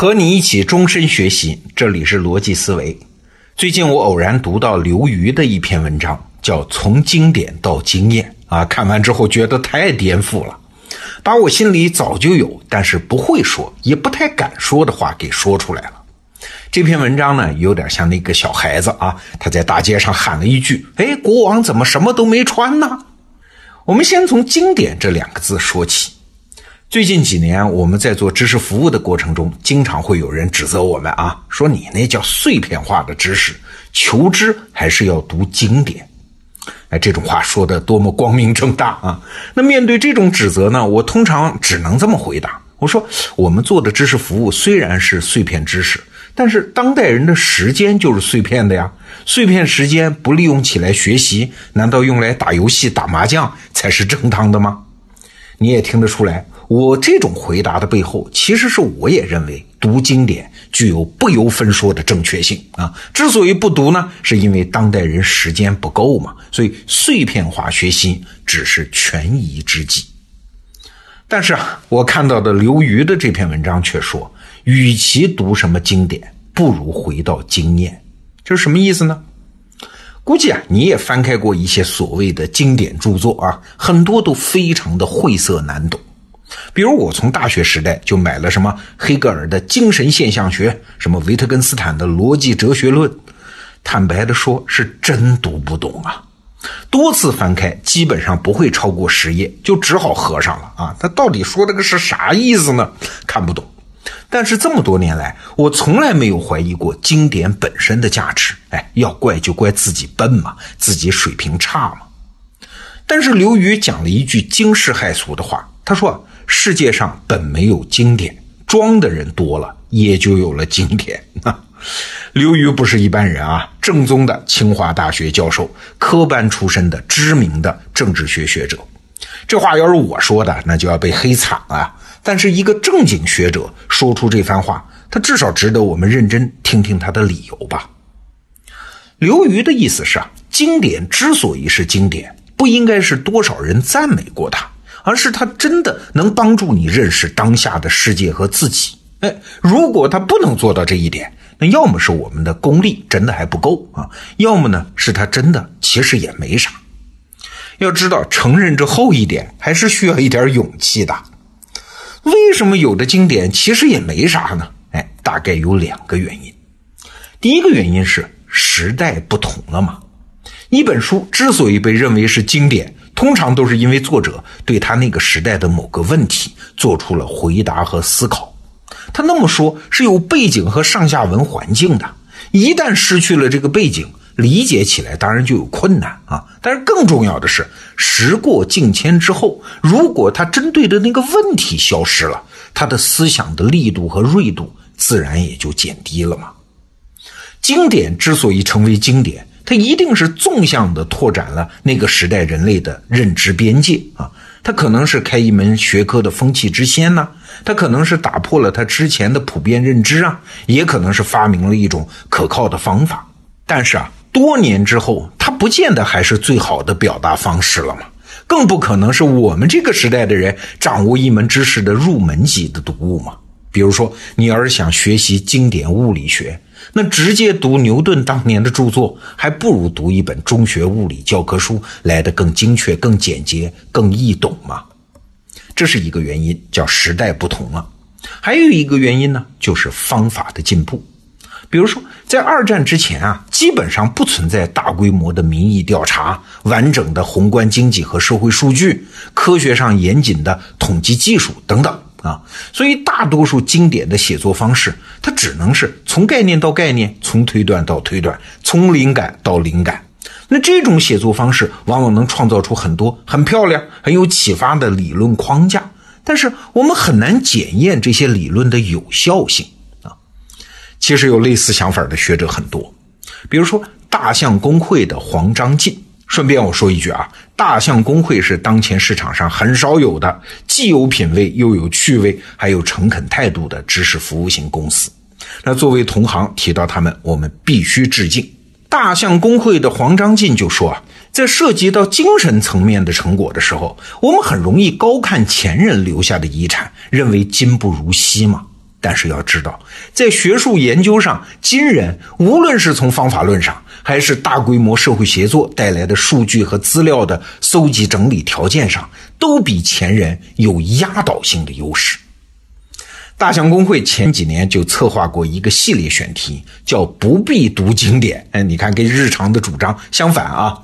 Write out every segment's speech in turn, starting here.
和你一起终身学习，这里是逻辑思维。最近我偶然读到刘瑜的一篇文章，叫《从经典到经验》啊，看完之后觉得太颠覆了，把我心里早就有但是不会说也不太敢说的话给说出来了。这篇文章呢，有点像那个小孩子啊，他在大街上喊了一句：“哎，国王怎么什么都没穿呢？”我们先从“经典”这两个字说起。最近几年，我们在做知识服务的过程中，经常会有人指责我们啊，说你那叫碎片化的知识，求知还是要读经典。哎，这种话说的多么光明正大啊！那面对这种指责呢，我通常只能这么回答：我说，我们做的知识服务虽然是碎片知识，但是当代人的时间就是碎片的呀。碎片时间不利用起来学习，难道用来打游戏、打麻将才是正当的吗？你也听得出来。我这种回答的背后，其实是我也认为读经典具有不由分说的正确性啊。之所以不读呢，是因为当代人时间不够嘛，所以碎片化学习只是权宜之计。但是啊，我看到的刘瑜的这篇文章却说，与其读什么经典，不如回到经验。这是什么意思呢？估计啊，你也翻开过一些所谓的经典著作啊，很多都非常的晦涩难懂。比如我从大学时代就买了什么黑格尔的精神现象学，什么维特根斯坦的逻辑哲学论，坦白的说，是真读不懂啊。多次翻开，基本上不会超过十页，就只好合上了啊。他到底说的个是啥意思呢？看不懂。但是这么多年来，我从来没有怀疑过经典本身的价值。哎，要怪就怪自己笨嘛，自己水平差嘛。但是刘瑜讲了一句惊世骇俗的话，他说。世界上本没有经典，装的人多了，也就有了经典。刘瑜不是一般人啊，正宗的清华大学教授，科班出身的知名的政治学学者。这话要是我说的，那就要被黑惨了。但是一个正经学者说出这番话，他至少值得我们认真听听他的理由吧。刘瑜的意思是啊，经典之所以是经典，不应该是多少人赞美过他。而是他真的能帮助你认识当下的世界和自己。哎，如果他不能做到这一点，那要么是我们的功力真的还不够啊，要么呢是他真的其实也没啥。要知道，承认这后一点还是需要一点勇气的。为什么有的经典其实也没啥呢？哎，大概有两个原因。第一个原因是时代不同了嘛。一本书之所以被认为是经典，通常都是因为作者对他那个时代的某个问题做出了回答和思考。他那么说，是有背景和上下文环境的。一旦失去了这个背景，理解起来当然就有困难啊。但是更重要的是，时过境迁之后，如果他针对的那个问题消失了，他的思想的力度和锐度自然也就减低了嘛。经典之所以成为经典。它一定是纵向的拓展了那个时代人类的认知边界啊，它可能是开一门学科的风气之先呢，它可能是打破了它之前的普遍认知啊，也可能是发明了一种可靠的方法。但是啊，多年之后，它不见得还是最好的表达方式了嘛，更不可能是我们这个时代的人掌握一门知识的入门级的读物嘛。比如说，你要是想学习经典物理学。那直接读牛顿当年的著作，还不如读一本中学物理教科书来的更精确、更简洁、更易懂嘛。这是一个原因，叫时代不同了。还有一个原因呢，就是方法的进步。比如说，在二战之前啊，基本上不存在大规模的民意调查、完整的宏观经济和社会数据、科学上严谨的统计技术等等。啊，所以大多数经典的写作方式，它只能是从概念到概念，从推断到推断，从灵感到灵感。那这种写作方式往往能创造出很多很漂亮、很有启发的理论框架，但是我们很难检验这些理论的有效性啊。其实有类似想法的学者很多，比如说大象公会的黄章进。顺便我说一句啊，大象公会是当前市场上很少有的，既有品位又有趣味，还有诚恳态度的知识服务型公司。那作为同行提到他们，我们必须致敬。大象公会的黄章进就说啊，在涉及到精神层面的成果的时候，我们很容易高看前人留下的遗产，认为今不如昔嘛。但是要知道，在学术研究上，今人无论是从方法论上，还是大规模社会协作带来的数据和资料的搜集整理条件上，都比前人有压倒性的优势。大象公会前几年就策划过一个系列选题，叫“不必读经典”。哎，你看跟日常的主张相反啊。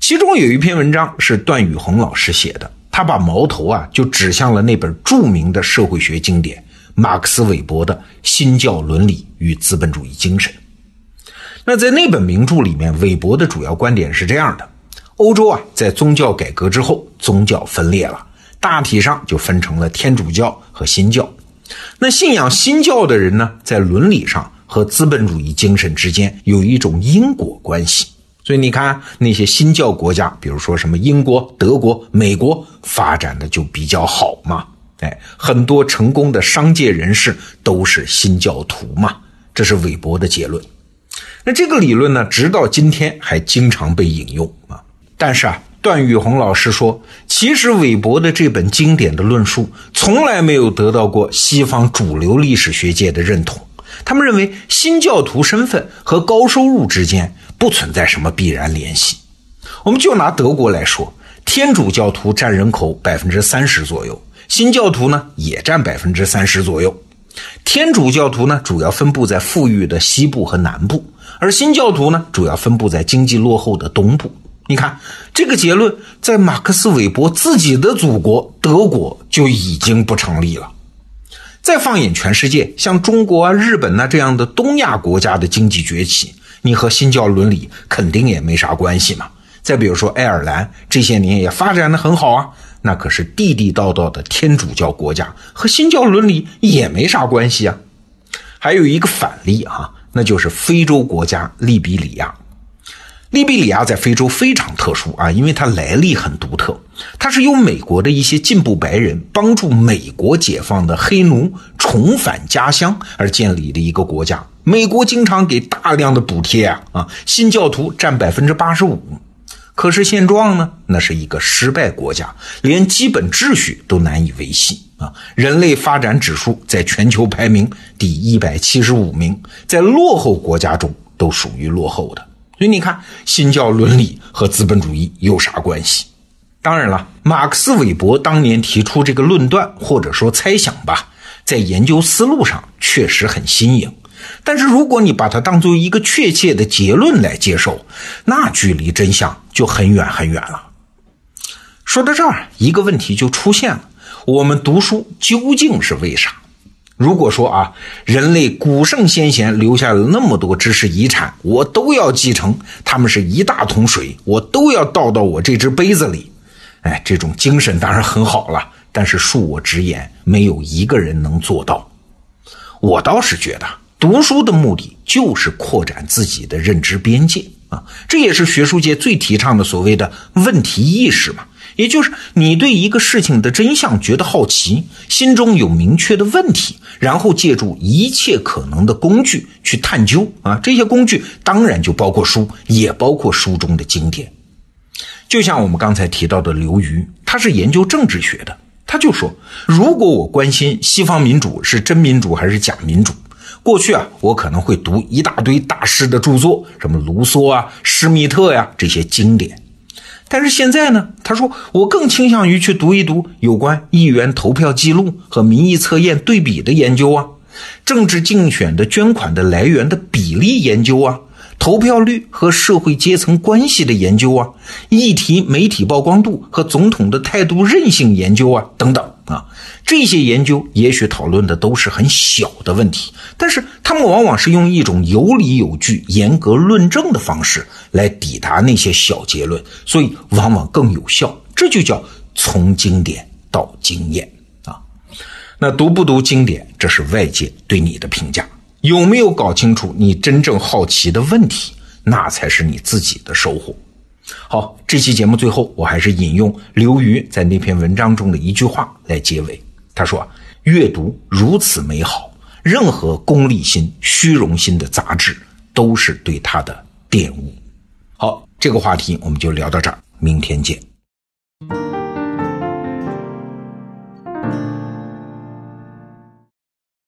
其中有一篇文章是段宇红老师写的，他把矛头啊就指向了那本著名的社会学经典。马克思韦伯的新教伦理与资本主义精神。那在那本名著里面，韦伯的主要观点是这样的：欧洲啊，在宗教改革之后，宗教分裂了，大体上就分成了天主教和新教。那信仰新教的人呢，在伦理上和资本主义精神之间有一种因果关系。所以你看，那些新教国家，比如说什么英国、德国、美国，发展的就比较好嘛。哎，很多成功的商界人士都是新教徒嘛，这是韦伯的结论。那这个理论呢，直到今天还经常被引用啊。但是啊，段宇红老师说，其实韦伯的这本经典的论述从来没有得到过西方主流历史学界的认同。他们认为新教徒身份和高收入之间不存在什么必然联系。我们就拿德国来说，天主教徒占人口百分之三十左右。新教徒呢也占百分之三十左右，天主教徒呢主要分布在富裕的西部和南部，而新教徒呢主要分布在经济落后的东部。你看这个结论，在马克思韦伯自己的祖国德国就已经不成立了。再放眼全世界，像中国啊、日本呐这样的东亚国家的经济崛起，你和新教伦理肯定也没啥关系嘛。再比如说爱尔兰，这些年也发展的很好啊。那可是地地道道的天主教国家，和新教伦理也没啥关系啊。还有一个反例啊，那就是非洲国家利比里亚。利比里亚在非洲非常特殊啊，因为它来历很独特，它是由美国的一些进步白人帮助美国解放的黑奴重返家乡而建立的一个国家。美国经常给大量的补贴啊啊，新教徒占百分之八十五。可是现状呢？那是一个失败国家，连基本秩序都难以维系啊！人类发展指数在全球排名第一百七十五名，在落后国家中都属于落后的。所以你看，新教伦理和资本主义有啥关系？当然了，马克思韦伯当年提出这个论断或者说猜想吧，在研究思路上确实很新颖。但是如果你把它当做一个确切的结论来接受，那距离真相就很远很远了。说到这儿，一个问题就出现了：我们读书究竟是为啥？如果说啊，人类古圣先贤留下了那么多知识遗产，我都要继承，他们是一大桶水，我都要倒到我这只杯子里。哎，这种精神当然很好了，但是恕我直言，没有一个人能做到。我倒是觉得。读书的目的就是扩展自己的认知边界啊，这也是学术界最提倡的所谓的问题意识嘛，也就是你对一个事情的真相觉得好奇，心中有明确的问题，然后借助一切可能的工具去探究啊，这些工具当然就包括书，也包括书中的经典。就像我们刚才提到的刘瑜，他是研究政治学的，他就说，如果我关心西方民主是真民主还是假民主。过去啊，我可能会读一大堆大师的著作，什么卢梭啊、施密特呀这些经典。但是现在呢，他说我更倾向于去读一读有关议员投票记录和民意测验对比的研究啊，政治竞选的捐款的来源的比例研究啊。投票率和社会阶层关系的研究啊，议题媒体曝光度和总统的态度韧性研究啊，等等啊，这些研究也许讨论的都是很小的问题，但是他们往往是用一种有理有据、严格论证的方式来抵达那些小结论，所以往往更有效。这就叫从经典到经验啊。那读不读经典，这是外界对你的评价。有没有搞清楚你真正好奇的问题？那才是你自己的收获。好，这期节目最后，我还是引用刘瑜在那篇文章中的一句话来结尾。他说：“阅读如此美好，任何功利心、虚荣心的杂质都是对他的玷污。”好，这个话题我们就聊到这儿，明天见。